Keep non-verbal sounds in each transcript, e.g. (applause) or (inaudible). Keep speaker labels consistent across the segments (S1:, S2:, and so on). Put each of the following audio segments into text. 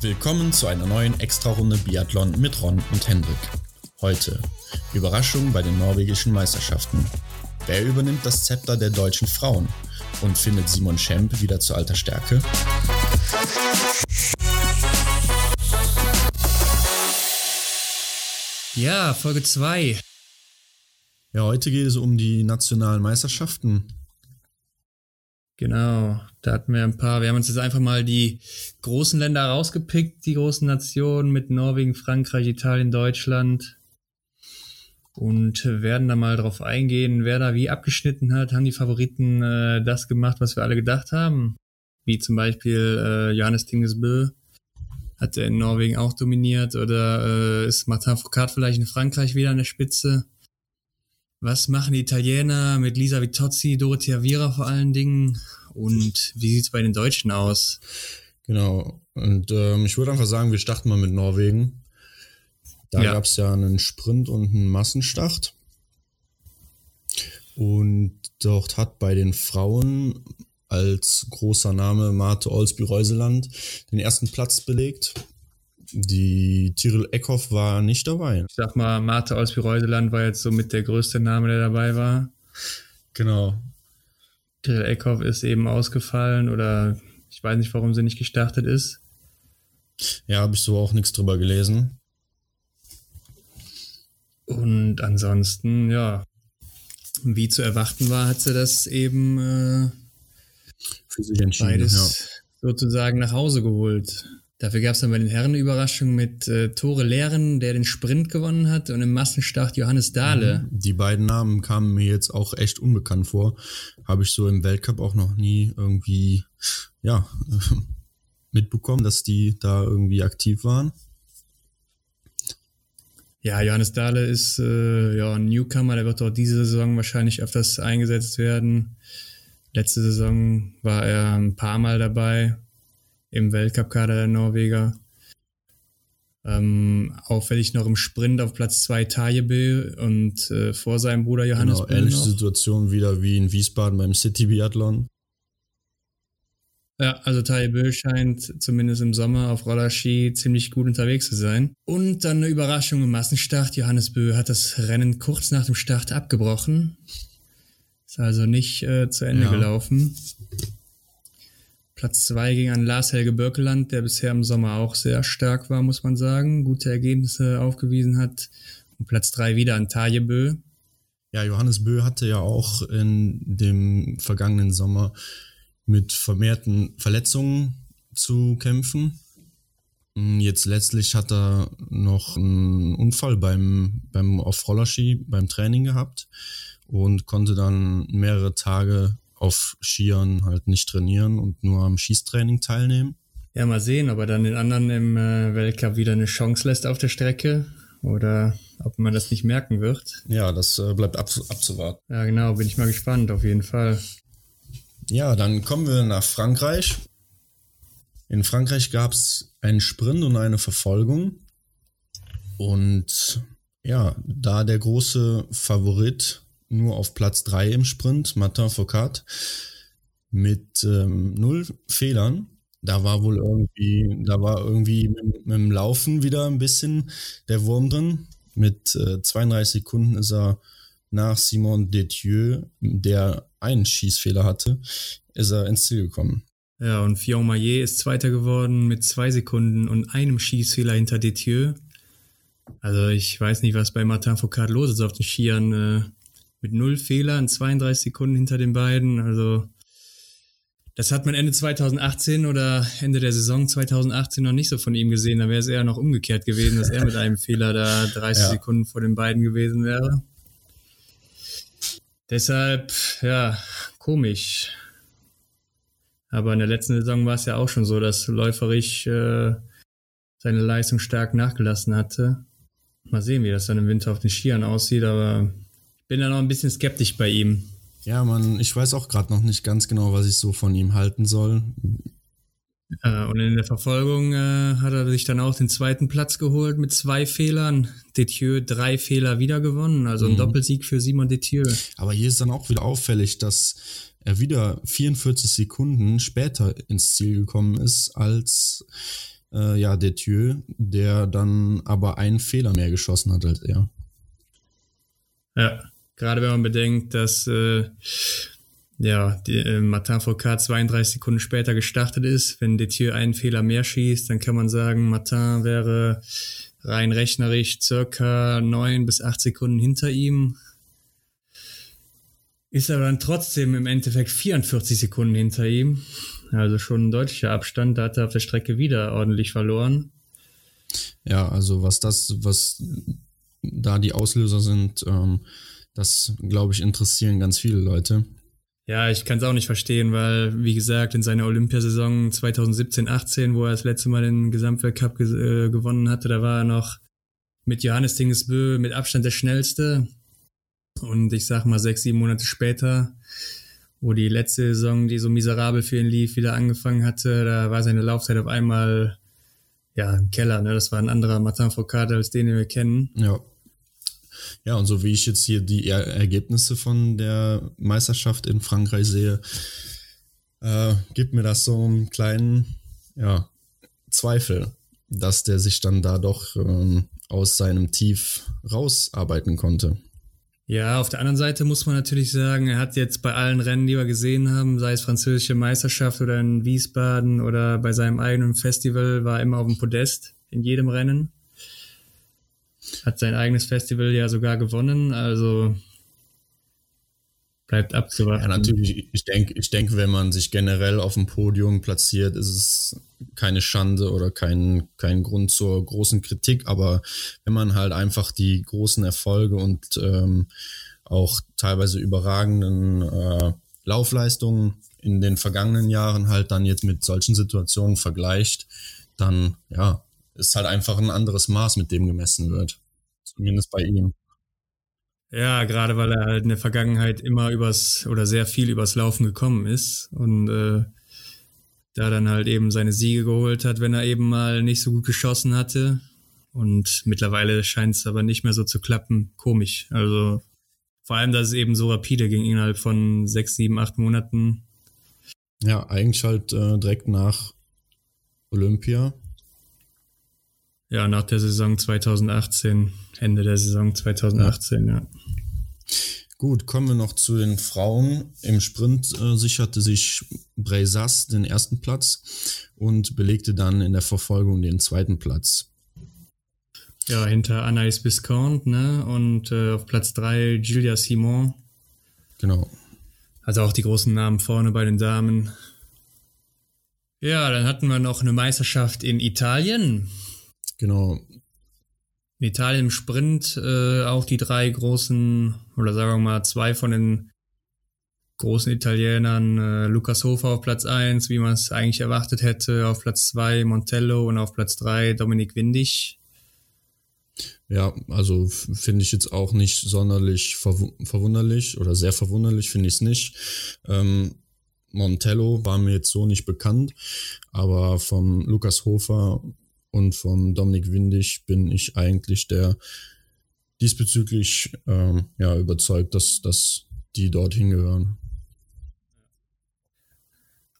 S1: Willkommen zu einer neuen Extrarunde Biathlon mit Ron und Hendrik. Heute Überraschung bei den norwegischen Meisterschaften. Wer übernimmt das Zepter der deutschen Frauen und findet Simon Schemp wieder zu alter Stärke?
S2: Ja, Folge 2.
S1: Ja, heute geht es um die nationalen Meisterschaften.
S2: Genau, da hatten wir ein paar. Wir haben uns jetzt einfach mal die großen Länder rausgepickt, die großen Nationen mit Norwegen, Frankreich, Italien, Deutschland. Und werden da mal drauf eingehen, wer da wie abgeschnitten hat. Haben die Favoriten äh, das gemacht, was wir alle gedacht haben? Wie zum Beispiel äh, Johannes Tingesbö. Hat er in Norwegen auch dominiert? Oder äh, ist Martin Foucault vielleicht in Frankreich wieder an der Spitze? Was machen die Italiener mit Lisa Vitozzi, Dorothea Viera vor allen Dingen? Und wie sieht's bei den Deutschen aus?
S1: Genau. Und ähm, ich würde einfach sagen, wir starten mal mit Norwegen. Da ja. gab es ja einen Sprint und einen Massenstart. Und dort hat bei den Frauen als großer Name Marte Olsby-Reuseland den ersten Platz belegt die Tyrell Eckhoff war nicht dabei.
S2: Ich sag mal, Marte aus Reuseland war jetzt so mit der größte Name, der dabei war.
S1: Genau.
S2: Tyrell Eckhoff ist eben ausgefallen oder ich weiß nicht, warum sie nicht gestartet ist.
S1: Ja, habe ich so auch nichts drüber gelesen.
S2: Und ansonsten, ja, wie zu erwarten war, hat sie das eben äh,
S1: für sich entschieden.
S2: Beides ja. sozusagen nach Hause geholt. Dafür gab es dann bei den Herren eine Überraschung mit äh, Tore Lehren, der den Sprint gewonnen hat, und im Massenstart Johannes Dahle.
S1: Mhm. Die beiden Namen kamen mir jetzt auch echt unbekannt vor. Habe ich so im Weltcup auch noch nie irgendwie, ja, (laughs) mitbekommen, dass die da irgendwie aktiv waren.
S2: Ja, Johannes Dahle ist äh, ja ein Newcomer, der wird auch diese Saison wahrscheinlich öfters eingesetzt werden. Letzte Saison war er ein paar Mal dabei, im Weltcup-Kader der Norweger. Ähm, auffällig noch im Sprint auf Platz 2 Tajebö und äh, vor seinem Bruder Johannes
S1: genau, ähnliche noch. Situation wieder wie in Wiesbaden beim City Biathlon.
S2: Ja, also Tajebö scheint zumindest im Sommer auf Rollerski ziemlich gut unterwegs zu sein. Und dann eine Überraschung im Massenstart. Johannes Bö hat das Rennen kurz nach dem Start abgebrochen. Ist also nicht äh, zu Ende ja. gelaufen. Platz 2 ging an Lars Helge Birkeland, der bisher im Sommer auch sehr stark war, muss man sagen, gute Ergebnisse aufgewiesen hat. Und Platz 3 wieder an Taje Bö.
S1: Ja, Johannes Bö hatte ja auch in dem vergangenen Sommer mit vermehrten Verletzungen zu kämpfen. Jetzt letztlich hat er noch einen Unfall beim, beim auf Rollerski beim Training gehabt und konnte dann mehrere Tage auf Skiern halt nicht trainieren und nur am Schießtraining teilnehmen.
S2: Ja, mal sehen, ob er dann den anderen im äh, Weltcup wieder eine Chance lässt auf der Strecke oder ob man das nicht merken wird.
S1: Ja, das äh, bleibt ab, abzuwarten.
S2: Ja, genau, bin ich mal gespannt, auf jeden Fall.
S1: Ja, dann kommen wir nach Frankreich. In Frankreich gab es einen Sprint und eine Verfolgung. Und ja, da der große Favorit nur auf Platz 3 im Sprint, Martin Foucault, mit ähm, null Fehlern. Da war wohl irgendwie, da war irgendwie mit, mit, dem Laufen wieder ein bisschen der Wurm drin. Mit äh, 32 Sekunden ist er nach Simon Detieu, der einen Schießfehler hatte, ist er ins Ziel gekommen.
S2: Ja, und Fion Maillet ist Zweiter geworden mit zwei Sekunden und einem Schießfehler hinter Detieu. Also ich weiß nicht, was bei Martin Foucault los ist auf den Skiern. Mit null Fehlern, 32 Sekunden hinter den beiden. Also das hat man Ende 2018 oder Ende der Saison 2018 noch nicht so von ihm gesehen. Da wäre es eher noch umgekehrt gewesen, dass er mit einem Fehler da 30 ja. Sekunden vor den beiden gewesen wäre. Deshalb, ja, komisch. Aber in der letzten Saison war es ja auch schon so, dass Läuferich äh, seine Leistung stark nachgelassen hatte. Mal sehen, wie das dann im Winter auf den Skiern aussieht, aber bin da noch ein bisschen skeptisch bei ihm.
S1: Ja, man, ich weiß auch gerade noch nicht ganz genau, was ich so von ihm halten soll.
S2: Äh, und in der Verfolgung äh, hat er sich dann auch den zweiten Platz geholt mit zwei Fehlern. Detieu drei Fehler wieder gewonnen, also ein mhm. Doppelsieg für Simon Detieu.
S1: Aber hier ist dann auch wieder auffällig, dass er wieder 44 Sekunden später ins Ziel gekommen ist als äh, ja, Detieu, der dann aber einen Fehler mehr geschossen hat als er.
S2: Ja, gerade wenn man bedenkt, dass äh, ja, die, äh, Martin Foucault 32 Sekunden später gestartet ist. Wenn Detieu einen Fehler mehr schießt, dann kann man sagen, Martin wäre rein rechnerisch circa neun bis acht Sekunden hinter ihm. Ist aber dann trotzdem im Endeffekt 44 Sekunden hinter ihm. Also schon ein deutlicher Abstand. Da hat er auf der Strecke wieder ordentlich verloren.
S1: Ja, also was das, was da die Auslöser sind, ähm, das glaube ich interessieren ganz viele Leute.
S2: Ja, ich kann es auch nicht verstehen, weil, wie gesagt, in seiner Olympiasaison 2017-18, wo er das letzte Mal den Gesamtweltcup ge äh, gewonnen hatte, da war er noch mit Johannes Dingesbö mit Abstand der schnellste. Und ich sag mal, sechs, sieben Monate später, wo die letzte Saison, die so miserabel für ihn lief, wieder angefangen hatte, da war seine Laufzeit auf einmal ja im Keller. Ne? Das war ein anderer Martin Foucault als den, den wir kennen.
S1: Ja. Ja, und so wie ich jetzt hier die er Ergebnisse von der Meisterschaft in Frankreich sehe, äh, gibt mir das so einen kleinen ja, Zweifel, dass der sich dann da doch ähm, aus seinem Tief rausarbeiten konnte.
S2: Ja, auf der anderen Seite muss man natürlich sagen, er hat jetzt bei allen Rennen, die wir gesehen haben, sei es französische Meisterschaft oder in Wiesbaden oder bei seinem eigenen Festival, war immer auf dem Podest in jedem Rennen. Hat sein eigenes Festival ja sogar gewonnen, also bleibt abzuwarten.
S1: Ja, natürlich. Ich denke, ich denke, wenn man sich generell auf dem Podium platziert, ist es keine Schande oder kein, kein Grund zur großen Kritik. Aber wenn man halt einfach die großen Erfolge und ähm, auch teilweise überragenden äh, Laufleistungen in den vergangenen Jahren halt dann jetzt mit solchen Situationen vergleicht, dann ja, ist halt einfach ein anderes Maß, mit dem gemessen wird. Zumindest bei ihm.
S2: Ja, gerade weil er halt in der Vergangenheit immer übers oder sehr viel übers Laufen gekommen ist und äh, da dann halt eben seine Siege geholt hat, wenn er eben mal nicht so gut geschossen hatte. Und mittlerweile scheint es aber nicht mehr so zu klappen. Komisch. Also vor allem, dass es eben so rapide ging innerhalb von sechs, sieben, acht Monaten.
S1: Ja, eigentlich halt äh, direkt nach Olympia
S2: ja, nach der Saison 2018, Ende der Saison 2018, ja. ja.
S1: Gut, kommen wir noch zu den Frauen. Im Sprint äh, sicherte sich Breisas den ersten Platz und belegte dann in der Verfolgung den zweiten Platz.
S2: Ja, hinter Anaïs Viscount, ne? Und äh, auf Platz drei Julia Simon.
S1: Genau.
S2: Also auch die großen Namen vorne bei den Damen. Ja, dann hatten wir noch eine Meisterschaft in Italien.
S1: Genau.
S2: In Italien im Sprint äh, auch die drei großen, oder sagen wir mal zwei von den großen Italienern, äh, Lukas Hofer auf Platz 1, wie man es eigentlich erwartet hätte, auf Platz 2 Montello und auf Platz 3 Dominik Windig.
S1: Ja, also finde ich jetzt auch nicht sonderlich verw verwunderlich oder sehr verwunderlich, finde ich es nicht. Ähm, Montello war mir jetzt so nicht bekannt, aber vom Lukas Hofer und vom Dominik Windig bin ich eigentlich der diesbezüglich ähm, ja, überzeugt, dass, dass die dorthin gehören.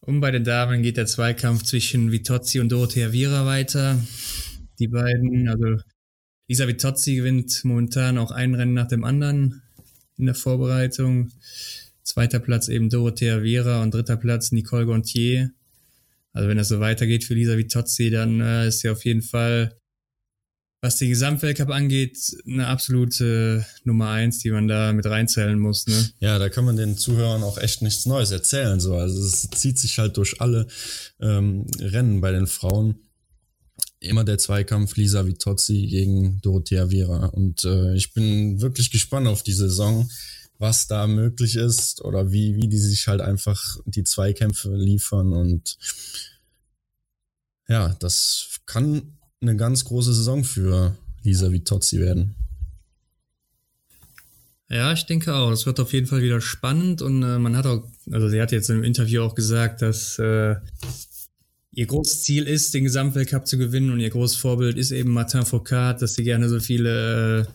S2: Und bei den Damen geht der Zweikampf zwischen Vitozzi und Dorothea Viera weiter. Die beiden, also Lisa Vitozzi gewinnt momentan auch ein Rennen nach dem anderen in der Vorbereitung. Zweiter Platz eben Dorothea Viera und dritter Platz Nicole Gontier. Also wenn das so weitergeht für Lisa Vitozzi, dann äh, ist sie auf jeden Fall, was den Gesamtweltcup angeht, eine absolute Nummer eins, die man da mit reinzählen muss. Ne?
S1: Ja, da kann man den Zuhörern auch echt nichts Neues erzählen. So. Also es zieht sich halt durch alle ähm, Rennen bei den Frauen. Immer der Zweikampf Lisa Vitozzi gegen Dorothea Viera. Und äh, ich bin wirklich gespannt auf die Saison was da möglich ist oder wie, wie die sich halt einfach die Zweikämpfe liefern und ja, das kann eine ganz große Saison für Lisa Vitozzi werden.
S2: Ja, ich denke auch. Es wird auf jeden Fall wieder spannend und äh, man hat auch, also sie hat jetzt im Interview auch gesagt, dass äh, ihr großes Ziel ist, den Gesamtweltcup zu gewinnen und ihr großes Vorbild ist eben Martin Foucault, dass sie gerne so viele äh,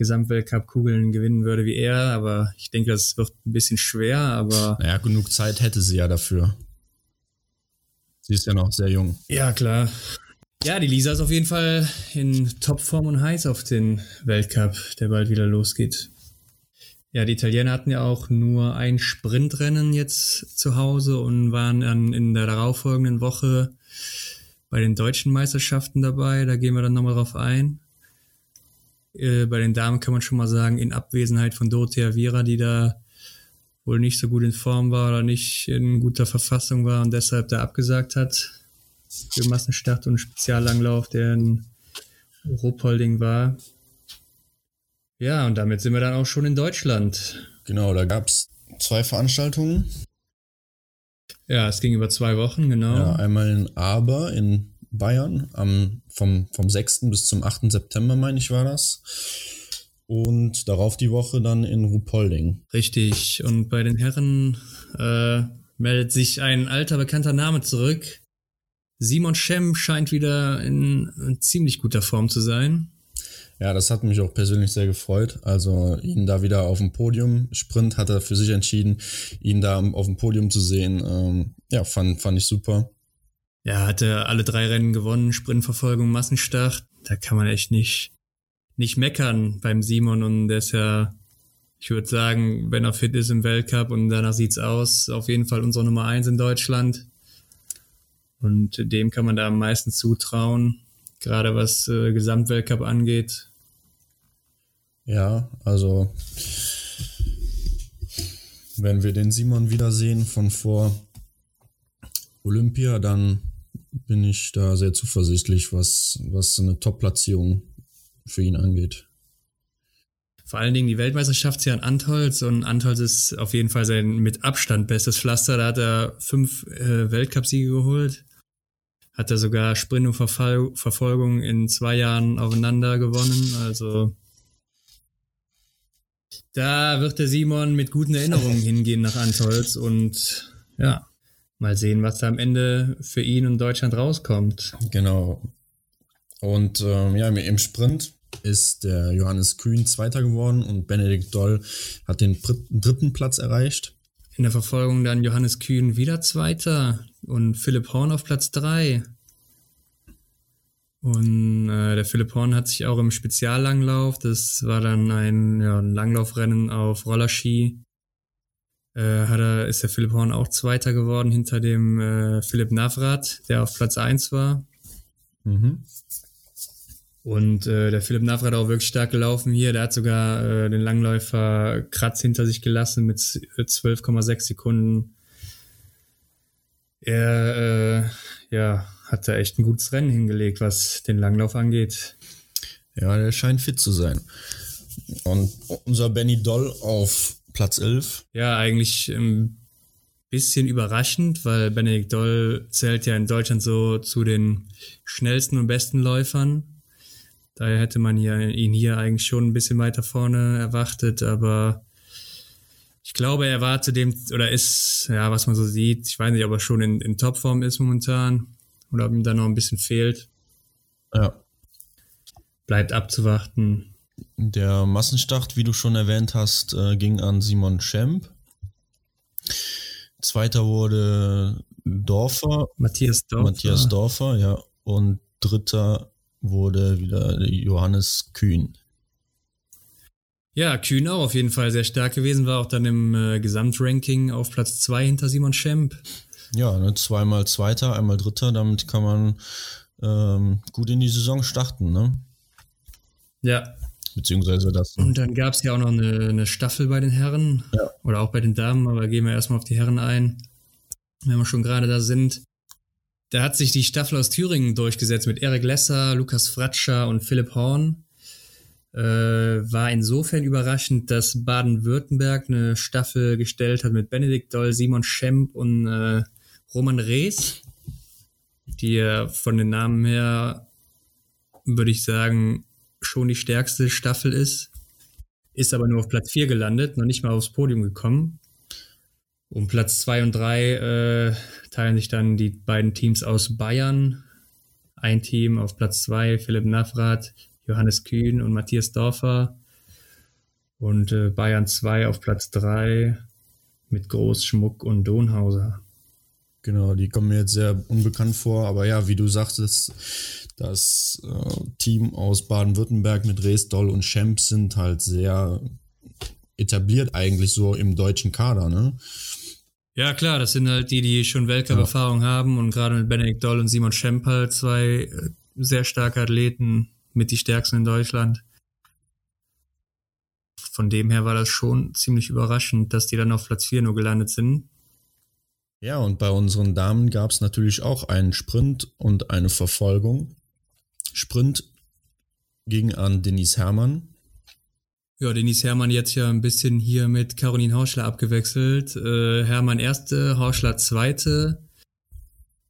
S2: Gesamtweltcup-Kugeln gewinnen würde wie er, aber ich denke, das wird ein bisschen schwer, aber.
S1: Naja, genug Zeit hätte sie ja dafür. Sie ist ja noch sehr jung.
S2: Ja, klar. Ja, die Lisa ist auf jeden Fall in Topform und heiß auf den Weltcup, der bald wieder losgeht. Ja, die Italiener hatten ja auch nur ein Sprintrennen jetzt zu Hause und waren dann in der darauffolgenden Woche bei den deutschen Meisterschaften dabei. Da gehen wir dann nochmal drauf ein. Äh, bei den Damen kann man schon mal sagen, in Abwesenheit von Dorothea Viera, die da wohl nicht so gut in Form war oder nicht in guter Verfassung war und deshalb da abgesagt hat für Massenstart und Speziallanglauf, der in Ruhpolding war. Ja, und damit sind wir dann auch schon in Deutschland.
S1: Genau, da gab es zwei Veranstaltungen.
S2: Ja, es ging über zwei Wochen, genau.
S1: Ja, einmal in Aber in Bayern, am, vom, vom 6. bis zum 8. September, meine ich, war das. Und darauf die Woche dann in Ruhpolding.
S2: Richtig. Und bei den Herren äh, meldet sich ein alter bekannter Name zurück. Simon Schemm scheint wieder in, in ziemlich guter Form zu sein.
S1: Ja, das hat mich auch persönlich sehr gefreut. Also ihn da wieder auf dem Podium, Sprint hat er für sich entschieden, ihn da auf dem Podium zu sehen. Ähm, ja, fand, fand ich super.
S2: Ja, hatte alle drei Rennen gewonnen, Sprintverfolgung, Massenstart. Da kann man echt nicht, nicht meckern beim Simon und der ist ja, ich würde sagen, wenn er fit ist im Weltcup und danach sieht's aus, auf jeden Fall unsere Nummer eins in Deutschland. Und dem kann man da am meisten zutrauen, gerade was äh, Gesamtweltcup angeht.
S1: Ja, also wenn wir den Simon wiedersehen von vor Olympia, dann bin ich da sehr zuversichtlich, was, was eine Top-Platzierung für ihn angeht.
S2: Vor allen Dingen die Weltmeisterschaft hier an Antholz und Antholz ist auf jeden Fall sein mit Abstand bestes Pflaster. Da hat er fünf äh, Weltcupsiege geholt hat er sogar Sprint und Verfall Verfolgung in zwei Jahren aufeinander gewonnen. Also da wird der Simon mit guten Erinnerungen hingehen nach Antolz und ja, mal sehen, was da am Ende für ihn und Deutschland rauskommt.
S1: Genau. Und ähm, ja, im Sprint ist der Johannes Kühn Zweiter geworden und Benedikt Doll hat den dritten Platz erreicht.
S2: In der Verfolgung dann Johannes Kühn wieder Zweiter und Philipp Horn auf Platz 3. Und äh, der Philipp Horn hat sich auch im Speziallanglauf, das war dann ein, ja, ein Langlaufrennen auf Rollerski, äh, hat er, ist der Philipp Horn auch Zweiter geworden hinter dem äh, Philipp Navrat, der auf Platz 1 war. Mhm. Und äh, der Philipp Navrat auch wirklich stark gelaufen hier. Der hat sogar äh, den Langläufer Kratz hinter sich gelassen mit 12,6 Sekunden. Er äh, ja, hat da echt ein gutes Rennen hingelegt, was den Langlauf angeht.
S1: Ja, der scheint fit zu sein. Und unser Benny Doll auf Platz 11.
S2: Ja, eigentlich ein bisschen überraschend, weil Benedikt Doll zählt ja in Deutschland so zu den schnellsten und besten Läufern. Daher hätte man ja ihn hier eigentlich schon ein bisschen weiter vorne erwartet, aber ich glaube, er war zu dem, oder ist, ja, was man so sieht, ich weiß nicht, ob er schon in, in Topform ist momentan oder ob ihm da noch ein bisschen fehlt.
S1: Ja.
S2: Bleibt abzuwarten.
S1: Der Massenstart, wie du schon erwähnt hast, äh, ging an Simon Schemp. Zweiter wurde Dorfer.
S2: Matthias Dorfer.
S1: Matthias Dorfer, ja. Und dritter wurde wieder Johannes Kühn.
S2: Ja, Kühn auch auf jeden Fall sehr stark gewesen, war auch dann im äh, Gesamtranking auf Platz 2 hinter Simon Schemp.
S1: Ja, ne, zweimal Zweiter, einmal Dritter, damit kann man ähm, gut in die Saison starten, ne?
S2: Ja.
S1: Beziehungsweise das.
S2: Und dann gab es ja auch noch eine, eine, Staffel bei den Herren
S1: ja.
S2: oder auch bei den Damen, aber gehen wir erstmal auf die Herren ein, wenn wir schon gerade da sind. Da hat sich die Staffel aus Thüringen durchgesetzt mit Erik Lesser, Lukas Fratscher und Philipp Horn. Äh, war insofern überraschend, dass Baden-Württemberg eine Staffel gestellt hat mit Benedikt Doll, Simon Schemp und äh, Roman Rees, die ja von den Namen her, würde ich sagen, schon die stärkste Staffel ist. Ist aber nur auf Platz 4 gelandet, noch nicht mal aufs Podium gekommen. Um Platz 2 und 3 äh, teilen sich dann die beiden Teams aus Bayern. Ein Team auf Platz 2, Philipp Navrat, Johannes Kühn und Matthias Dorfer. Und äh, Bayern 2 auf Platz 3 mit Großschmuck und Donhauser.
S1: Genau, die kommen mir jetzt sehr unbekannt vor, aber ja, wie du sagtest, das äh, Team aus Baden-Württemberg mit Resdoll und Schemp sind halt sehr etabliert eigentlich so im deutschen Kader, ne?
S2: Ja, klar, das sind halt die, die schon Weltcup-Erfahrung ja. haben und gerade mit Benedikt Doll und Simon Schemp halt zwei äh, sehr starke Athleten mit die stärksten in Deutschland. Von dem her war das schon ziemlich überraschend, dass die dann auf Platz 4 nur gelandet sind.
S1: Ja, und bei unseren Damen gab es natürlich auch einen Sprint und eine Verfolgung. Sprint ging an Denise Herrmann.
S2: Ja, Denise Herrmann jetzt ja ein bisschen hier mit Caroline Horschler abgewechselt. Äh, Herrmann erste, Horschler zweite.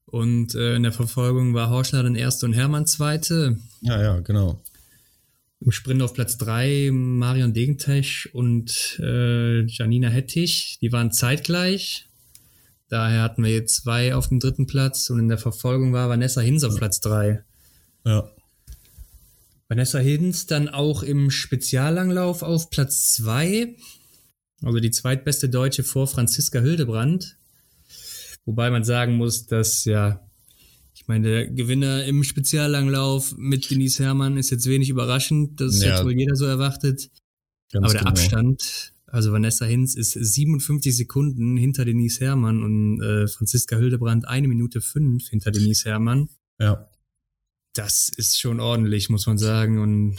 S2: Und äh, in der Verfolgung war Horschler dann erste und Herrmann zweite.
S1: Ja, ja, genau.
S2: Im Sprint auf Platz drei Marion Degentesch und äh, Janina Hettich. Die waren zeitgleich. Daher hatten wir jetzt zwei auf dem dritten Platz und in der Verfolgung war Vanessa Hinz auf Platz drei.
S1: Ja.
S2: Vanessa Hinz dann auch im Speziallanglauf auf Platz zwei. Also die zweitbeste Deutsche vor Franziska Hildebrand. Wobei man sagen muss, dass ja, ich meine, der Gewinner im Speziallanglauf mit Denise Herrmann ist jetzt wenig überraschend. Das ja. hat wohl jeder so erwartet. Ganz Aber der genau. Abstand also Vanessa Hinz ist 57 Sekunden hinter Denise Herrmann und äh, Franziska Hildebrand eine Minute fünf hinter Denise Herrmann.
S1: Ja.
S2: Das ist schon ordentlich, muss man sagen. Und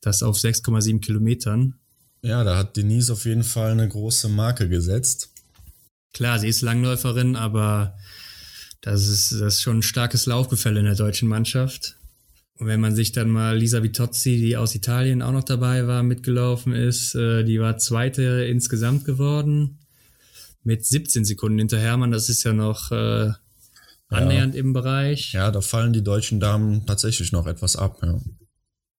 S2: das auf 6,7 Kilometern.
S1: Ja, da hat Denise auf jeden Fall eine große Marke gesetzt.
S2: Klar, sie ist Langläuferin, aber das ist, das ist schon ein starkes Laufgefälle in der deutschen Mannschaft. Und wenn man sich dann mal Lisa Vitozzi, die aus Italien auch noch dabei war, mitgelaufen ist, äh, die war zweite insgesamt geworden mit 17 Sekunden hinter Hermann. Das ist ja noch äh, annähernd ja. im Bereich.
S1: Ja, da fallen die deutschen Damen tatsächlich noch etwas ab. Ja.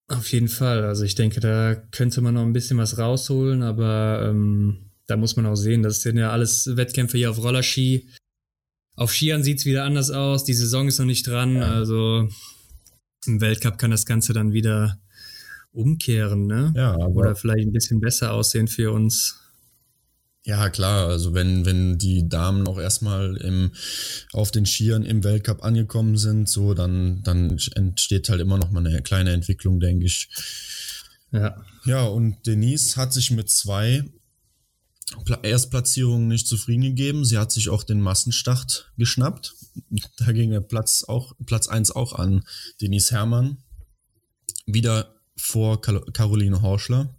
S2: Auf jeden Fall. Also ich denke, da könnte man noch ein bisschen was rausholen, aber ähm, da muss man auch sehen, das sind ja alles Wettkämpfe hier auf Rollerski. Auf Skiern sieht's wieder anders aus. Die Saison ist noch nicht dran. Ja. Also im Weltcup kann das Ganze dann wieder umkehren, ne?
S1: Ja,
S2: Oder vielleicht ein bisschen besser aussehen für uns.
S1: Ja, klar, also wenn, wenn die Damen auch erstmal im, auf den Skiern im Weltcup angekommen sind, so, dann, dann entsteht halt immer noch mal eine kleine Entwicklung, denke ich.
S2: Ja.
S1: Ja, und Denise hat sich mit zwei Erstplatzierungen nicht zufrieden gegeben. Sie hat sich auch den Massenstart geschnappt. (laughs) Da ging der Platz auch, Platz 1 auch an Denise Herrmann. Wieder vor Caroline Horschler.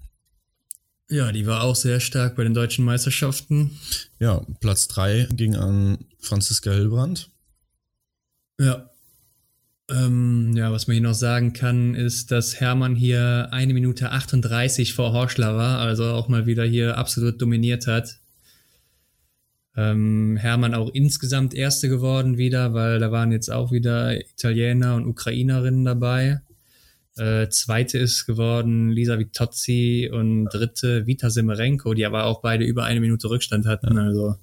S2: Ja, die war auch sehr stark bei den deutschen Meisterschaften.
S1: Ja, Platz 3 ging an Franziska Hillbrand.
S2: Ja, ähm, ja, was man hier noch sagen kann, ist, dass Hermann hier eine Minute 38 vor Horschler war, also auch mal wieder hier absolut dominiert hat. Ähm, Hermann auch insgesamt Erste geworden wieder, weil da waren jetzt auch wieder Italiener und Ukrainerinnen dabei. Äh, zweite ist geworden Lisa Vitozzi und dritte Vita Semerenko, die aber auch beide über eine Minute Rückstand hatten. Also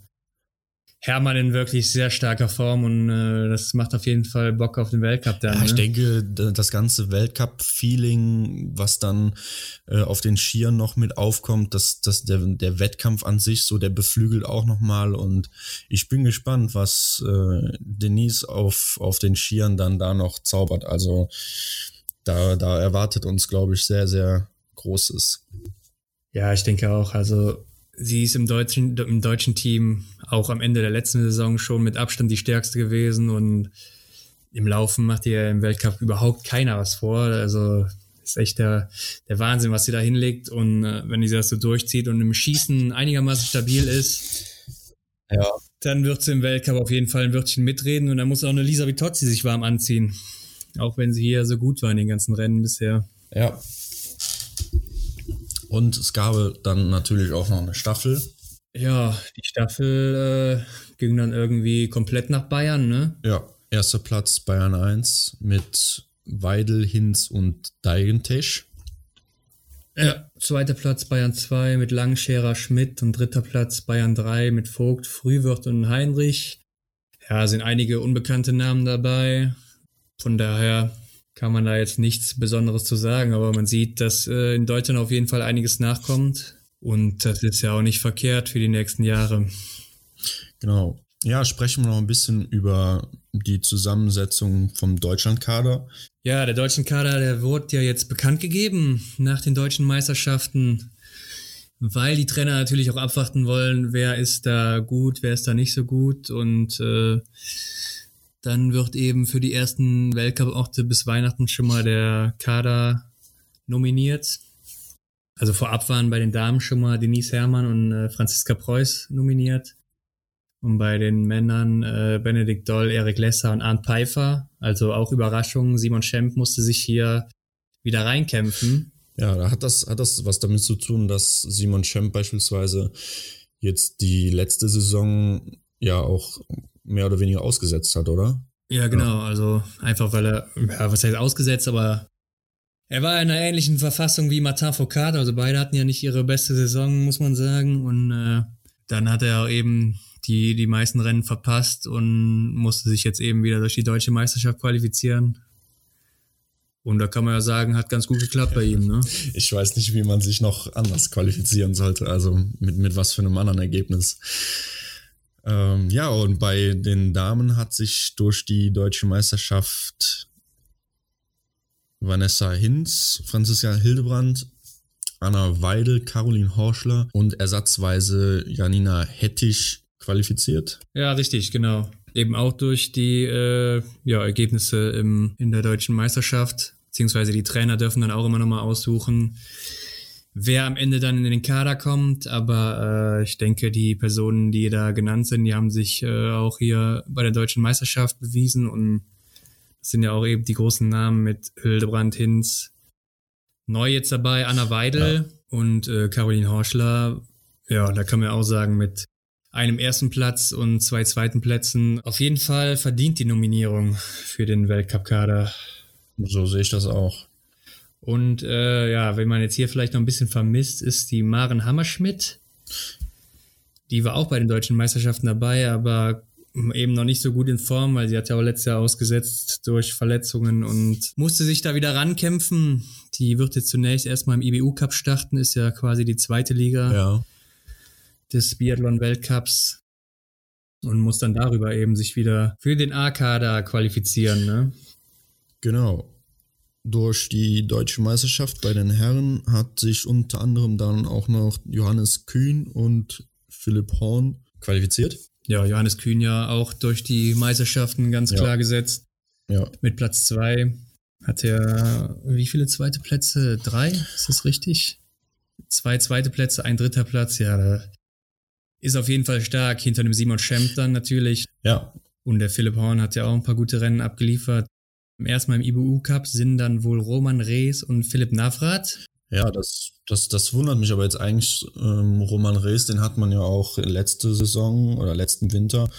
S2: Hermann in wirklich sehr starker Form und äh, das macht auf jeden Fall Bock auf den Weltcup dann.
S1: Ja, ich ne? denke, das ganze Weltcup-Feeling, was dann äh, auf den Skiern noch mit aufkommt, dass dass der, der Wettkampf an sich so, der beflügelt auch nochmal und ich bin gespannt, was äh, Denise auf, auf den Skiern dann da noch zaubert. Also da, da erwartet uns, glaube ich, sehr, sehr Großes.
S2: Ja, ich denke auch. Also sie ist im deutschen, im deutschen Team auch am Ende der letzten Saison schon mit Abstand die stärkste gewesen und im Laufen macht ihr im Weltcup überhaupt keiner was vor. Also ist echt der, der Wahnsinn, was sie da hinlegt. Und äh, wenn sie das so durchzieht und im Schießen einigermaßen stabil ist,
S1: ja.
S2: dann wird sie im Weltcup auf jeden Fall ein Wörtchen mitreden. Und dann muss auch eine Lisa Vitozzi sich warm anziehen. Auch wenn sie hier so gut war in den ganzen Rennen bisher.
S1: Ja, und es gab dann natürlich auch noch eine Staffel.
S2: Ja, die Staffel äh, ging dann irgendwie komplett nach Bayern, ne?
S1: Ja, erster Platz Bayern 1 mit Weidel, Hinz und Deigentisch.
S2: Ja, zweiter Platz Bayern 2 mit Langscherer Schmidt und dritter Platz Bayern 3 mit Vogt, Frühwirt und Heinrich. Ja, sind einige unbekannte Namen dabei. Von daher kann man da jetzt nichts Besonderes zu sagen, aber man sieht, dass äh, in Deutschland auf jeden Fall einiges nachkommt. Und das ist ja auch nicht verkehrt für die nächsten Jahre.
S1: Genau. Ja, sprechen wir noch ein bisschen über die Zusammensetzung vom Deutschlandkader.
S2: Ja, der deutschen Kader, der wurde ja jetzt bekannt gegeben nach den deutschen Meisterschaften, weil die Trainer natürlich auch abwarten wollen, wer ist da gut, wer ist da nicht so gut und äh, dann wird eben für die ersten Weltcup-Orte bis Weihnachten schon mal der Kader nominiert. Also vorab waren bei den Damen schon mal Denise Herrmann und äh, Franziska Preuß nominiert. Und bei den Männern äh, Benedikt Doll, Erik Lesser und Arndt Pfeiffer. Also auch Überraschung. Simon Schemp musste sich hier wieder reinkämpfen.
S1: Ja, da hat das, hat das was damit zu tun, dass Simon Schemp beispielsweise jetzt die letzte Saison ja auch mehr oder weniger ausgesetzt hat, oder?
S2: Ja, genau. Ja. Also einfach, weil er, ja, was heißt ausgesetzt, aber er war in einer ähnlichen Verfassung wie Martin Foucault. Also beide hatten ja nicht ihre beste Saison, muss man sagen. Und äh, dann hat er eben die, die meisten Rennen verpasst und musste sich jetzt eben wieder durch die deutsche Meisterschaft qualifizieren. Und da kann man ja sagen, hat ganz gut geklappt bei ihm. Ne? (laughs)
S1: Ich weiß nicht, wie man sich noch anders qualifizieren sollte. Also mit, mit was für einem anderen Ergebnis. Ähm, ja, und bei den Damen hat sich durch die deutsche Meisterschaft Vanessa Hinz, Franziska Hildebrand, Anna Weidel, Caroline Horschler und ersatzweise Janina Hettich qualifiziert.
S2: Ja, richtig, genau. Eben auch durch die äh, ja, Ergebnisse im, in der deutschen Meisterschaft, beziehungsweise die Trainer dürfen dann auch immer nochmal aussuchen, wer am Ende dann in den Kader kommt. Aber äh, ich denke, die Personen, die da genannt sind, die haben sich äh, auch hier bei der deutschen Meisterschaft bewiesen und das sind ja auch eben die großen Namen mit Hildebrand Hinz, neu jetzt dabei, Anna Weidel ja. und äh, Caroline Horschler. Ja, da kann man auch sagen, mit einem ersten Platz und zwei zweiten Plätzen auf jeden Fall verdient die Nominierung für den Weltcup-Kader.
S1: So sehe ich das auch.
S2: Und äh, ja, wenn man jetzt hier vielleicht noch ein bisschen vermisst, ist die Maren Hammerschmidt. Die war auch bei den deutschen Meisterschaften dabei, aber eben noch nicht so gut in Form, weil sie hat ja auch letztes Jahr ausgesetzt durch Verletzungen und musste sich da wieder rankämpfen. Die wird jetzt zunächst erstmal im IBU Cup starten, ist ja quasi die zweite Liga
S1: ja.
S2: des Biathlon Weltcups und muss dann darüber eben sich wieder für den A-Kader qualifizieren. Ne?
S1: Genau. Durch die deutsche Meisterschaft bei den Herren hat sich unter anderem dann auch noch Johannes Kühn und Philipp Horn qualifiziert.
S2: Ja, Johannes Kühn ja auch durch die Meisterschaften ganz ja. klar gesetzt.
S1: Ja.
S2: Mit Platz zwei hat er wie viele zweite Plätze? Drei? Ist das richtig? Zwei zweite Plätze, ein dritter Platz, ja, da ist auf jeden Fall stark hinter dem Simon Schemp dann natürlich.
S1: Ja.
S2: Und der Philipp Horn hat ja auch ein paar gute Rennen abgeliefert. Erstmal im IBU Cup sind dann wohl Roman Rees und Philipp Navrat.
S1: Ja, das, das, das wundert mich aber jetzt eigentlich. Ähm, Roman Rees, den hat man ja auch letzte Saison oder letzten Winter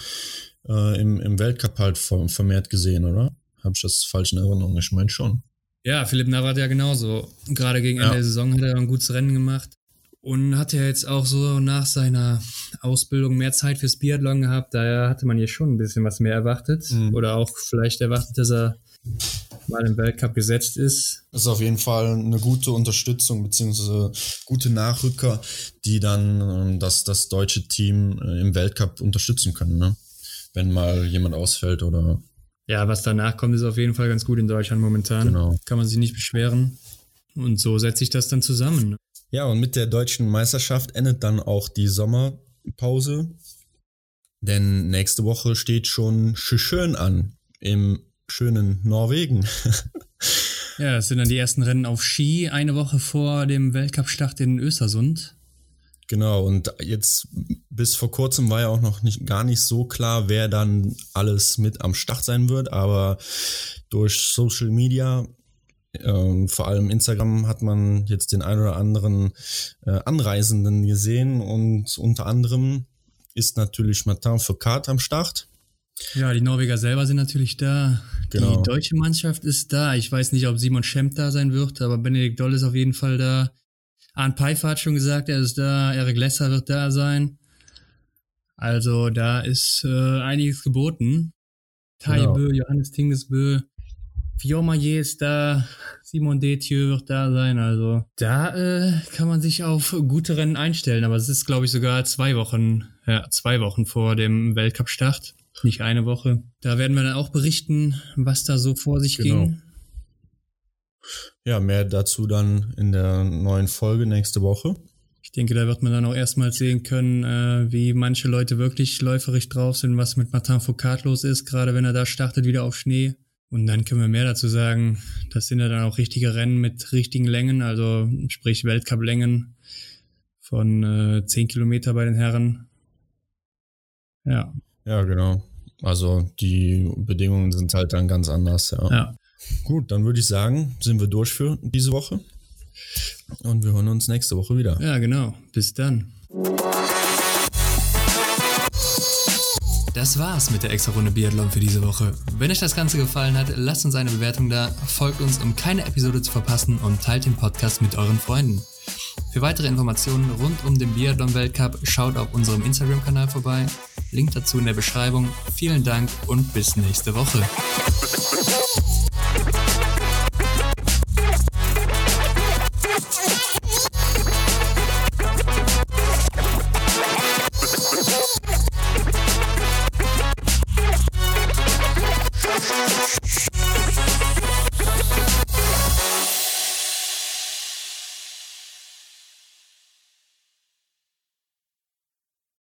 S1: äh, im, im Weltcup halt vermehrt gesehen, oder? Habe ich das falsch in Erinnerung? Ich meine schon.
S2: Ja, Philipp Navrat ja genauso. Gerade gegen Ende ja. der Saison hat er ein gutes Rennen gemacht. Und hat ja jetzt auch so nach seiner Ausbildung mehr Zeit fürs Biathlon gehabt. Daher hatte man hier schon ein bisschen was mehr erwartet. Mhm. Oder auch vielleicht erwartet, dass er mal im Weltcup gesetzt ist.
S1: Das ist auf jeden Fall eine gute Unterstützung beziehungsweise gute Nachrücker, die dann ähm, das, das deutsche Team äh, im Weltcup unterstützen können, ne? wenn mal jemand ausfällt oder.
S2: Ja, was danach kommt, ist auf jeden Fall ganz gut in Deutschland momentan.
S1: Genau.
S2: Kann man sich nicht beschweren. Und so setze ich das dann zusammen.
S1: Ja, und mit der deutschen Meisterschaft endet dann auch die Sommerpause. Denn nächste Woche steht schon schön an im schönen Norwegen. (laughs)
S2: ja, das sind dann die ersten Rennen auf Ski, eine Woche vor dem Weltcup-Start in Östersund.
S1: Genau, und jetzt bis vor kurzem war ja auch noch nicht gar nicht so klar, wer dann alles mit am Start sein wird, aber durch Social Media, ähm, vor allem Instagram, hat man jetzt den ein oder anderen äh, Anreisenden gesehen und unter anderem ist natürlich Martin Foucault am Start.
S2: Ja, die Norweger selber sind natürlich da. Genau. Die deutsche Mannschaft ist da. Ich weiß nicht, ob Simon Schemp da sein wird, aber Benedikt Doll ist auf jeden Fall da. Arne Pfeiffer hat schon gesagt, er ist da. Erik Lesser wird da sein. Also da ist äh, einiges geboten. Genau. Bö, Johannes Tingesbö. Fiormaillet ist da, Simon Detieu wird da sein. Also da äh, kann man sich auf gute Rennen einstellen. Aber es ist, glaube ich, sogar zwei Wochen, ja, zwei Wochen vor dem Weltcup-Start. Nicht eine Woche. Da werden wir dann auch berichten, was da so vor sich genau. ging.
S1: Ja, mehr dazu dann in der neuen Folge nächste Woche.
S2: Ich denke, da wird man dann auch erstmal sehen können, äh, wie manche Leute wirklich läuferig drauf sind, was mit Martin Foucault los ist, gerade wenn er da startet wieder auf Schnee. Und dann können wir mehr dazu sagen. Das sind ja dann auch richtige Rennen mit richtigen Längen, also sprich Weltcup-Längen von äh, 10 Kilometer bei den Herren. Ja.
S1: Ja, genau. Also die Bedingungen sind halt dann ganz anders, ja.
S2: ja.
S1: Gut, dann würde ich sagen, sind wir durch für diese Woche. Und wir hören uns nächste Woche wieder.
S2: Ja, genau. Bis dann. Das war's mit der extra Runde Biathlon für diese Woche. Wenn euch das Ganze gefallen hat, lasst uns eine Bewertung da, folgt uns, um keine Episode zu verpassen und teilt den Podcast mit euren Freunden. Für weitere Informationen rund um den Biathlon-Weltcup schaut auf unserem Instagram-Kanal vorbei. Link dazu in der Beschreibung. Vielen Dank und bis nächste Woche.